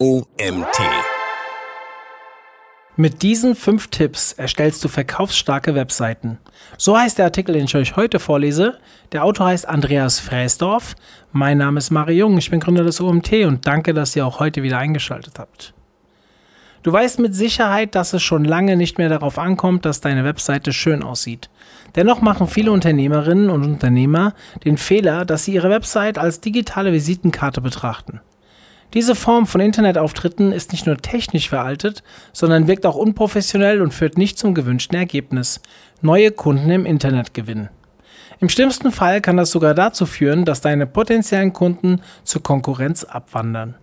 OMT. Mit diesen fünf Tipps erstellst du verkaufsstarke Webseiten. So heißt der Artikel, den ich euch heute vorlese. Der Autor heißt Andreas Fräsdorf. Mein Name ist Mario Jung, ich bin Gründer des OMT und danke, dass ihr auch heute wieder eingeschaltet habt. Du weißt mit Sicherheit, dass es schon lange nicht mehr darauf ankommt, dass deine Webseite schön aussieht. Dennoch machen viele Unternehmerinnen und Unternehmer den Fehler, dass sie ihre Website als digitale Visitenkarte betrachten. Diese Form von Internetauftritten ist nicht nur technisch veraltet, sondern wirkt auch unprofessionell und führt nicht zum gewünschten Ergebnis. Neue Kunden im Internet gewinnen. Im schlimmsten Fall kann das sogar dazu führen, dass deine potenziellen Kunden zur Konkurrenz abwandern.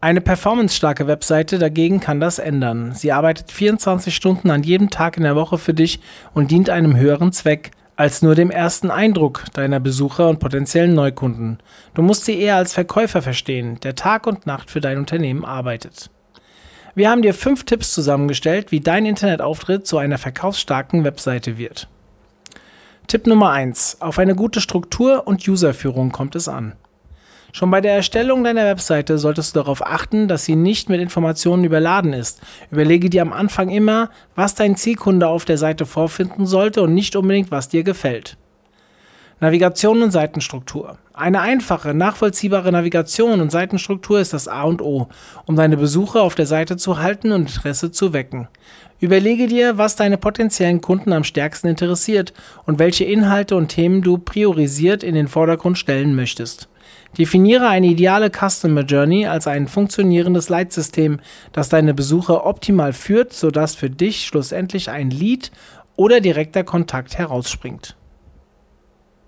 Eine performancestarke Webseite dagegen kann das ändern. Sie arbeitet 24 Stunden an jedem Tag in der Woche für dich und dient einem höheren Zweck, als nur dem ersten Eindruck deiner Besucher und potenziellen Neukunden. Du musst sie eher als Verkäufer verstehen, der Tag und Nacht für dein Unternehmen arbeitet. Wir haben dir fünf Tipps zusammengestellt, wie dein Internetauftritt zu einer verkaufsstarken Webseite wird. Tipp Nummer 1. Auf eine gute Struktur und Userführung kommt es an. Schon bei der Erstellung deiner Webseite solltest du darauf achten, dass sie nicht mit Informationen überladen ist. Überlege dir am Anfang immer, was dein Zielkunde auf der Seite vorfinden sollte und nicht unbedingt, was dir gefällt. Navigation und Seitenstruktur. Eine einfache, nachvollziehbare Navigation und Seitenstruktur ist das A und O, um deine Besucher auf der Seite zu halten und Interesse zu wecken. Überlege dir, was deine potenziellen Kunden am stärksten interessiert und welche Inhalte und Themen du priorisiert in den Vordergrund stellen möchtest. Definiere eine ideale Customer Journey als ein funktionierendes Leitsystem, das deine Besucher optimal führt, sodass für dich schlussendlich ein Lead oder direkter Kontakt herausspringt.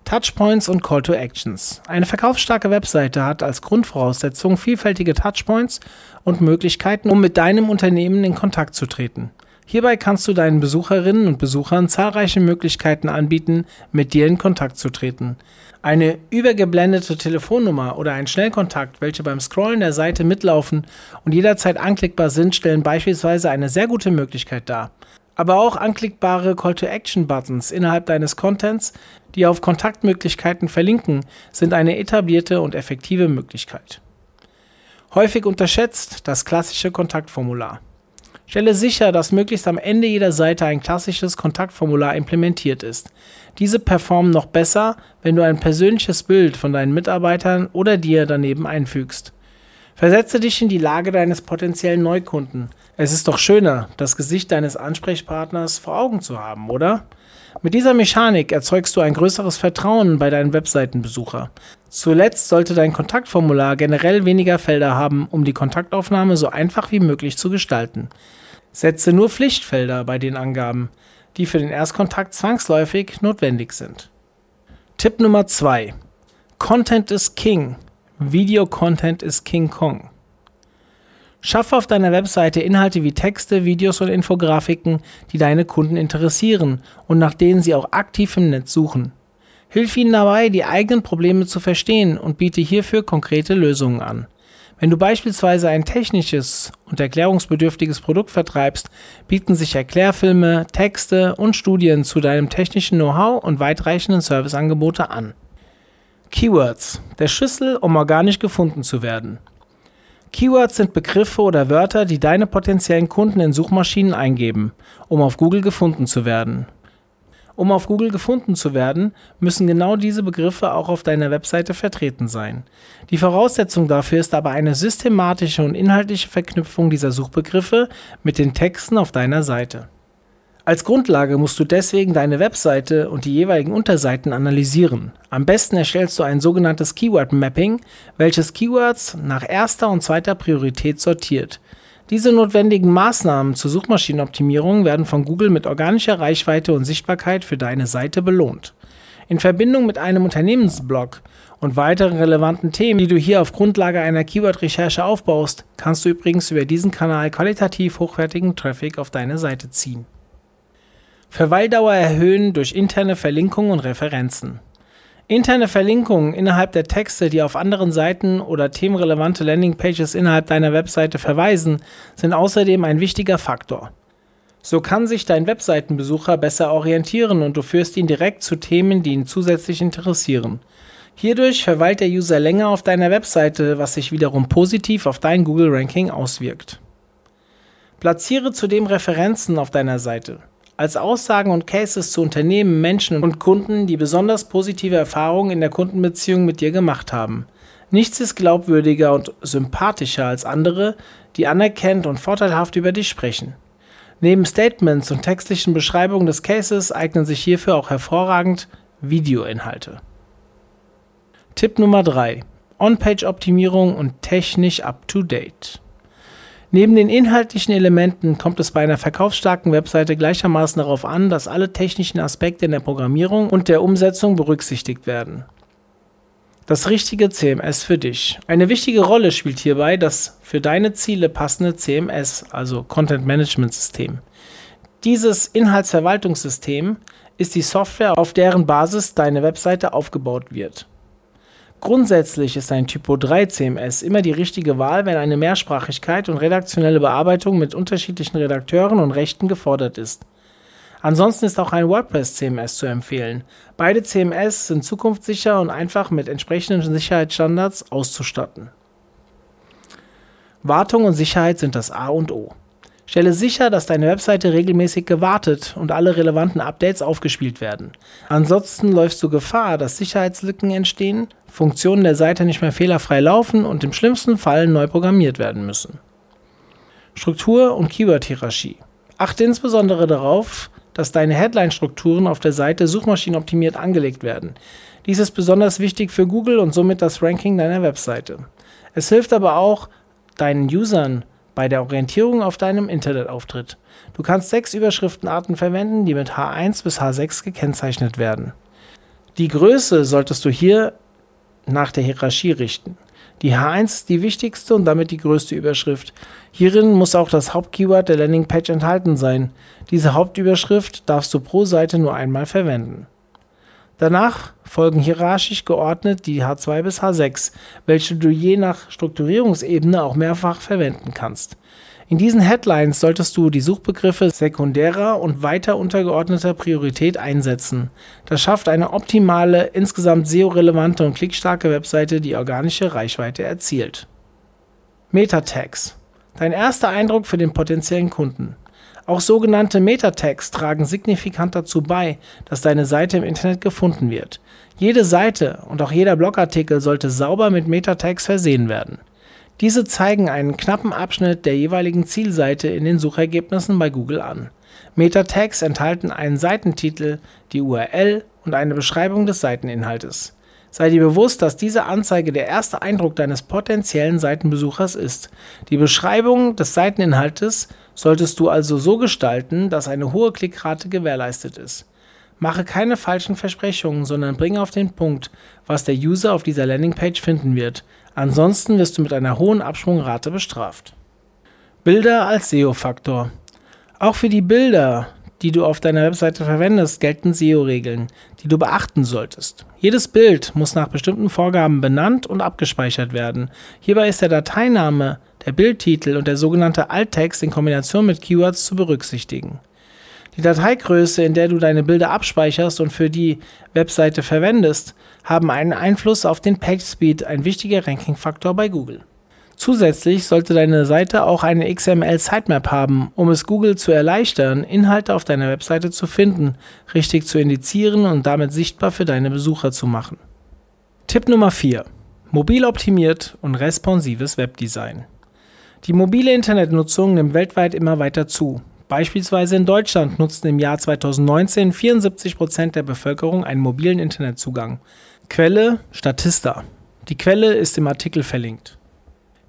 Touchpoints und Call to Actions. Eine verkaufsstarke Webseite hat als Grundvoraussetzung vielfältige Touchpoints und Möglichkeiten, um mit deinem Unternehmen in Kontakt zu treten. Hierbei kannst du deinen Besucherinnen und Besuchern zahlreiche Möglichkeiten anbieten, mit dir in Kontakt zu treten. Eine übergeblendete Telefonnummer oder ein Schnellkontakt, welche beim Scrollen der Seite mitlaufen und jederzeit anklickbar sind, stellen beispielsweise eine sehr gute Möglichkeit dar. Aber auch anklickbare Call-to-Action-Buttons innerhalb deines Contents, die auf Kontaktmöglichkeiten verlinken, sind eine etablierte und effektive Möglichkeit. Häufig unterschätzt das klassische Kontaktformular. Stelle sicher, dass möglichst am Ende jeder Seite ein klassisches Kontaktformular implementiert ist. Diese performen noch besser, wenn du ein persönliches Bild von deinen Mitarbeitern oder dir daneben einfügst. Versetze dich in die Lage deines potenziellen Neukunden. Es ist doch schöner, das Gesicht deines Ansprechpartners vor Augen zu haben, oder? Mit dieser Mechanik erzeugst du ein größeres Vertrauen bei deinen Webseitenbesucher. Zuletzt sollte dein Kontaktformular generell weniger Felder haben, um die Kontaktaufnahme so einfach wie möglich zu gestalten. Setze nur Pflichtfelder bei den Angaben, die für den Erstkontakt zwangsläufig notwendig sind. Tipp Nummer 2. Content is King. Video Content is King Kong. Schaffe auf deiner Webseite Inhalte wie Texte, Videos und Infografiken, die deine Kunden interessieren und nach denen sie auch aktiv im Netz suchen. Hilf ihnen dabei, die eigenen Probleme zu verstehen und biete hierfür konkrete Lösungen an. Wenn du beispielsweise ein technisches und erklärungsbedürftiges Produkt vertreibst, bieten sich Erklärfilme, Texte und Studien zu deinem technischen Know-how und weitreichenden Serviceangebote an. Keywords, der Schlüssel, um organisch gefunden zu werden. Keywords sind Begriffe oder Wörter, die deine potenziellen Kunden in Suchmaschinen eingeben, um auf Google gefunden zu werden. Um auf Google gefunden zu werden, müssen genau diese Begriffe auch auf deiner Webseite vertreten sein. Die Voraussetzung dafür ist aber eine systematische und inhaltliche Verknüpfung dieser Suchbegriffe mit den Texten auf deiner Seite. Als Grundlage musst du deswegen deine Webseite und die jeweiligen Unterseiten analysieren. Am besten erstellst du ein sogenanntes Keyword Mapping, welches Keywords nach erster und zweiter Priorität sortiert. Diese notwendigen Maßnahmen zur Suchmaschinenoptimierung werden von Google mit organischer Reichweite und Sichtbarkeit für deine Seite belohnt. In Verbindung mit einem Unternehmensblog und weiteren relevanten Themen, die du hier auf Grundlage einer Keyword-Recherche aufbaust, kannst du übrigens über diesen Kanal qualitativ hochwertigen Traffic auf deine Seite ziehen. Verweildauer erhöhen durch interne Verlinkungen und Referenzen. Interne Verlinkungen innerhalb der Texte, die auf anderen Seiten oder themenrelevante Landingpages innerhalb deiner Webseite verweisen, sind außerdem ein wichtiger Faktor. So kann sich dein Webseitenbesucher besser orientieren und du führst ihn direkt zu Themen, die ihn zusätzlich interessieren. Hierdurch verweilt der User länger auf deiner Webseite, was sich wiederum positiv auf dein Google-Ranking auswirkt. Platziere zudem Referenzen auf deiner Seite. Als Aussagen und Cases zu Unternehmen, Menschen und Kunden, die besonders positive Erfahrungen in der Kundenbeziehung mit dir gemacht haben. Nichts ist glaubwürdiger und sympathischer als andere, die anerkennt und vorteilhaft über dich sprechen. Neben Statements und textlichen Beschreibungen des Cases eignen sich hierfür auch hervorragend Videoinhalte. Tipp Nummer 3. On-Page-Optimierung und technisch up-to-date. Neben den inhaltlichen Elementen kommt es bei einer verkaufsstarken Webseite gleichermaßen darauf an, dass alle technischen Aspekte in der Programmierung und der Umsetzung berücksichtigt werden. Das richtige CMS für dich. Eine wichtige Rolle spielt hierbei das für deine Ziele passende CMS, also Content Management System. Dieses Inhaltsverwaltungssystem ist die Software, auf deren Basis deine Webseite aufgebaut wird. Grundsätzlich ist ein Typo 3 CMS immer die richtige Wahl, wenn eine Mehrsprachigkeit und redaktionelle Bearbeitung mit unterschiedlichen Redakteuren und Rechten gefordert ist. Ansonsten ist auch ein WordPress CMS zu empfehlen. Beide CMS sind zukunftssicher und einfach mit entsprechenden Sicherheitsstandards auszustatten. Wartung und Sicherheit sind das A und O. Stelle sicher, dass deine Webseite regelmäßig gewartet und alle relevanten Updates aufgespielt werden. Ansonsten läufst du Gefahr, dass Sicherheitslücken entstehen, Funktionen der Seite nicht mehr fehlerfrei laufen und im schlimmsten Fall neu programmiert werden müssen. Struktur und Keyword-Hierarchie. Achte insbesondere darauf, dass deine Headline-Strukturen auf der Seite suchmaschinenoptimiert angelegt werden. Dies ist besonders wichtig für Google und somit das Ranking deiner Webseite. Es hilft aber auch deinen Usern bei der Orientierung auf deinem Internetauftritt. Du kannst sechs Überschriftenarten verwenden, die mit H1 bis H6 gekennzeichnet werden. Die Größe solltest du hier nach der Hierarchie richten. Die H1 ist die wichtigste und damit die größte Überschrift. Hierin muss auch das Hauptkeyword der Landingpage enthalten sein. Diese Hauptüberschrift darfst du pro Seite nur einmal verwenden. Danach folgen hierarchisch geordnet die H2 bis H6, welche du je nach Strukturierungsebene auch mehrfach verwenden kannst. In diesen Headlines solltest du die Suchbegriffe sekundärer und weiter untergeordneter Priorität einsetzen. Das schafft eine optimale, insgesamt SEO-relevante und klickstarke Webseite, die organische Reichweite erzielt. Meta-Tags. Dein erster Eindruck für den potenziellen Kunden. Auch sogenannte Meta-Tags tragen signifikant dazu bei, dass deine Seite im Internet gefunden wird. Jede Seite und auch jeder Blogartikel sollte sauber mit Meta-Tags versehen werden. Diese zeigen einen knappen Abschnitt der jeweiligen Zielseite in den Suchergebnissen bei Google an. Meta-Tags enthalten einen Seitentitel, die URL und eine Beschreibung des Seiteninhaltes. Sei dir bewusst, dass diese Anzeige der erste Eindruck deines potenziellen Seitenbesuchers ist. Die Beschreibung des Seiteninhaltes solltest du also so gestalten, dass eine hohe Klickrate gewährleistet ist. Mache keine falschen Versprechungen, sondern bringe auf den Punkt, was der User auf dieser Landingpage finden wird. Ansonsten wirst du mit einer hohen Absprungrate bestraft. Bilder als SEO-Faktor. Auch für die Bilder die du auf deiner Webseite verwendest, gelten SEO-Regeln, die du beachten solltest. Jedes Bild muss nach bestimmten Vorgaben benannt und abgespeichert werden. Hierbei ist der Dateiname, der Bildtitel und der sogenannte Alttext in Kombination mit Keywords zu berücksichtigen. Die Dateigröße, in der du deine Bilder abspeicherst und für die Webseite verwendest, haben einen Einfluss auf den PageSpeed, ein wichtiger Rankingfaktor bei Google. Zusätzlich sollte deine Seite auch eine XML-Sitemap haben, um es Google zu erleichtern, Inhalte auf deiner Webseite zu finden, richtig zu indizieren und damit sichtbar für deine Besucher zu machen. Tipp Nummer 4. Mobil optimiert und responsives Webdesign. Die mobile Internetnutzung nimmt weltweit immer weiter zu. Beispielsweise in Deutschland nutzten im Jahr 2019 74 Prozent der Bevölkerung einen mobilen Internetzugang. Quelle Statista. Die Quelle ist im Artikel verlinkt.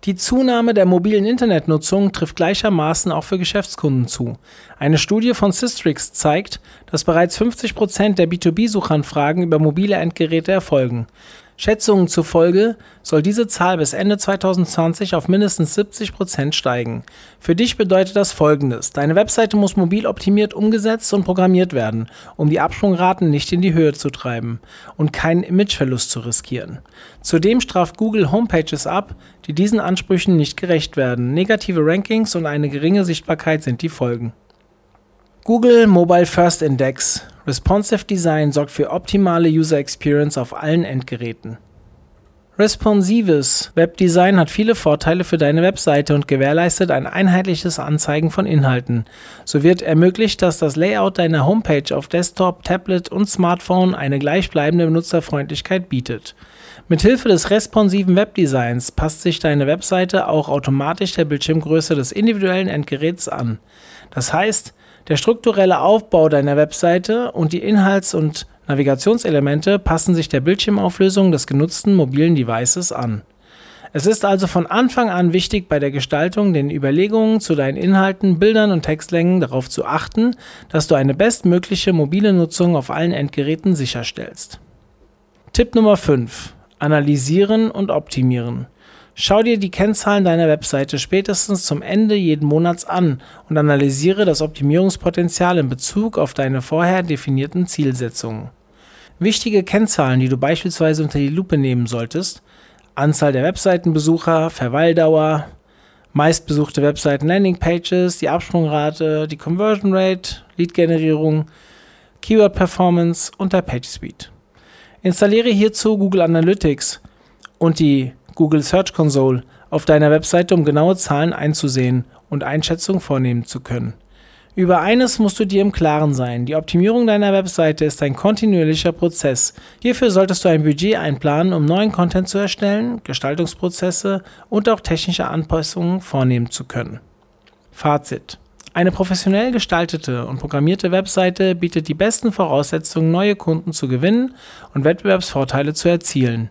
Die Zunahme der mobilen Internetnutzung trifft gleichermaßen auch für Geschäftskunden zu. Eine Studie von Systrix zeigt, dass bereits 50 Prozent der B2B-Suchanfragen über mobile Endgeräte erfolgen. Schätzungen zufolge soll diese Zahl bis Ende 2020 auf mindestens 70 Prozent steigen. Für dich bedeutet das folgendes. Deine Webseite muss mobil optimiert umgesetzt und programmiert werden, um die Absprungraten nicht in die Höhe zu treiben und keinen Imageverlust zu riskieren. Zudem straft Google Homepages ab, die diesen Ansprüchen nicht gerecht werden. Negative Rankings und eine geringe Sichtbarkeit sind die Folgen. Google Mobile First Index. Responsive Design sorgt für optimale User Experience auf allen Endgeräten. Responsives Webdesign hat viele Vorteile für deine Webseite und gewährleistet ein einheitliches Anzeigen von Inhalten. So wird ermöglicht, dass das Layout deiner Homepage auf Desktop, Tablet und Smartphone eine gleichbleibende Benutzerfreundlichkeit bietet. Mithilfe des responsiven Webdesigns passt sich deine Webseite auch automatisch der Bildschirmgröße des individuellen Endgeräts an. Das heißt, der strukturelle Aufbau deiner Webseite und die Inhalts- und Navigationselemente passen sich der Bildschirmauflösung des genutzten mobilen Devices an. Es ist also von Anfang an wichtig, bei der Gestaltung, den Überlegungen zu deinen Inhalten, Bildern und Textlängen darauf zu achten, dass du eine bestmögliche mobile Nutzung auf allen Endgeräten sicherstellst. Tipp Nummer 5. Analysieren und optimieren. Schau dir die Kennzahlen deiner Webseite spätestens zum Ende jeden Monats an und analysiere das Optimierungspotenzial in Bezug auf deine vorher definierten Zielsetzungen. Wichtige Kennzahlen, die du beispielsweise unter die Lupe nehmen solltest, Anzahl der Webseitenbesucher, Verweildauer, meistbesuchte Webseiten Landingpages, die Absprungrate, die Conversion Rate, Lead-Generierung, Keyword-Performance und der Page Speed. Installiere hierzu Google Analytics und die Google Search Console auf deiner Webseite, um genaue Zahlen einzusehen und Einschätzungen vornehmen zu können. Über eines musst du dir im Klaren sein. Die Optimierung deiner Webseite ist ein kontinuierlicher Prozess. Hierfür solltest du ein Budget einplanen, um neuen Content zu erstellen, Gestaltungsprozesse und auch technische Anpassungen vornehmen zu können. Fazit. Eine professionell gestaltete und programmierte Webseite bietet die besten Voraussetzungen, neue Kunden zu gewinnen und Wettbewerbsvorteile zu erzielen.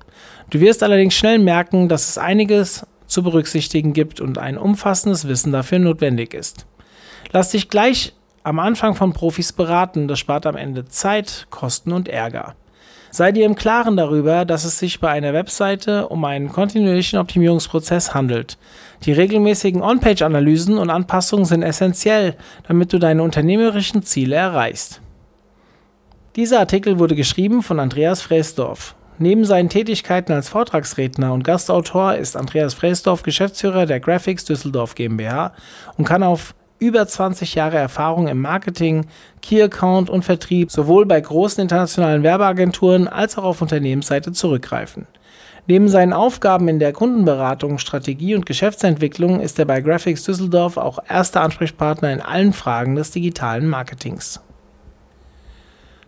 Du wirst allerdings schnell merken, dass es einiges zu berücksichtigen gibt und ein umfassendes Wissen dafür notwendig ist. Lass dich gleich am Anfang von Profis beraten, das spart am Ende Zeit, Kosten und Ärger. Sei dir im Klaren darüber, dass es sich bei einer Webseite um einen kontinuierlichen Optimierungsprozess handelt. Die regelmäßigen On-Page-Analysen und Anpassungen sind essentiell, damit du deine unternehmerischen Ziele erreichst. Dieser Artikel wurde geschrieben von Andreas Fräsdorf. Neben seinen Tätigkeiten als Vortragsredner und Gastautor ist Andreas Fräsdorf Geschäftsführer der Graphics Düsseldorf GmbH und kann auf über 20 Jahre Erfahrung im Marketing, Key Account und Vertrieb sowohl bei großen internationalen Werbeagenturen als auch auf Unternehmensseite zurückgreifen. Neben seinen Aufgaben in der Kundenberatung, Strategie und Geschäftsentwicklung ist er bei Graphics Düsseldorf auch erster Ansprechpartner in allen Fragen des digitalen Marketings.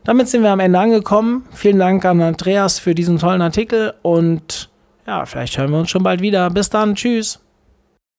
Damit sind wir am Ende angekommen. Vielen Dank an Andreas für diesen tollen Artikel und ja, vielleicht hören wir uns schon bald wieder. Bis dann, tschüss.